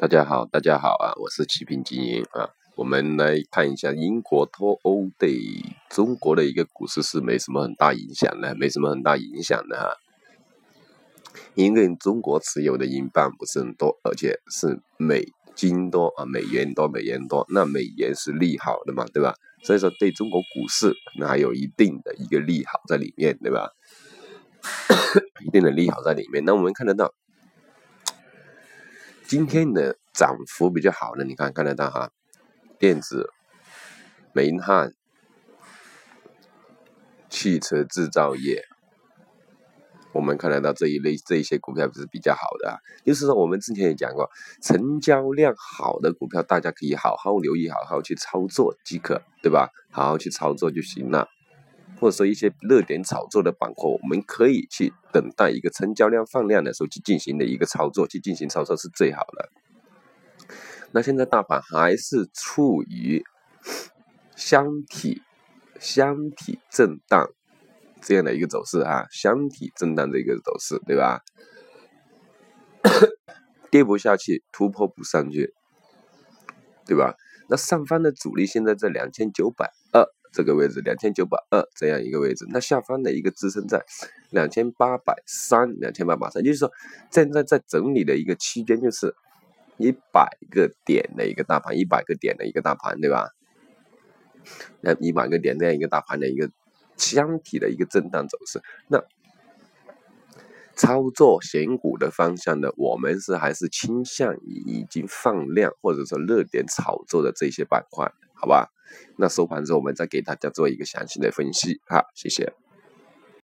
大家好，大家好啊！我是齐平精英啊。我们来看一下英国脱欧对中国的一个股市是没什么很大影响的，没什么很大影响的哈。因为中国持有的英镑不是很多，而且是美金多啊，美元多，美元多，那美元是利好的嘛，对吧？所以说对中国股市那还有一定的一个利好在里面，对吧？一定的利好在里面。那我们看得到。今天的涨幅比较好的，你看看得到哈，电子、煤炭、汽车制造业，我们看得到这一类这一些股票是比较好的。就是说，我们之前也讲过，成交量好的股票，大家可以好好留意，好好去操作即可，对吧？好好去操作就行了。或者说一些热点炒作的板块，我们可以去等待一个成交量放量的时候去进行的一个操作，去进行操作是最好的。那现在大盘还是处于箱体箱体震荡这样的一个走势啊，箱体震荡的一个走势，对吧？跌不下去，突破不上去，对吧？那上方的阻力现在在两千九百二。这个位置两千九百二这样一个位置，那下方的一个支撑在两千八百三，两千八百三，就是说现在在整理的一个区间，就是一百个点的一个大盘，一百个点的一个大盘，对吧？那一百个点这样一个大盘的一个箱体的一个震荡走势，那操作选股的方向呢，我们是还是倾向于已经放量或者说热点炒作的这些板块。好吧，那收盘之后我们再给大家做一个详细的分析，哈，谢谢。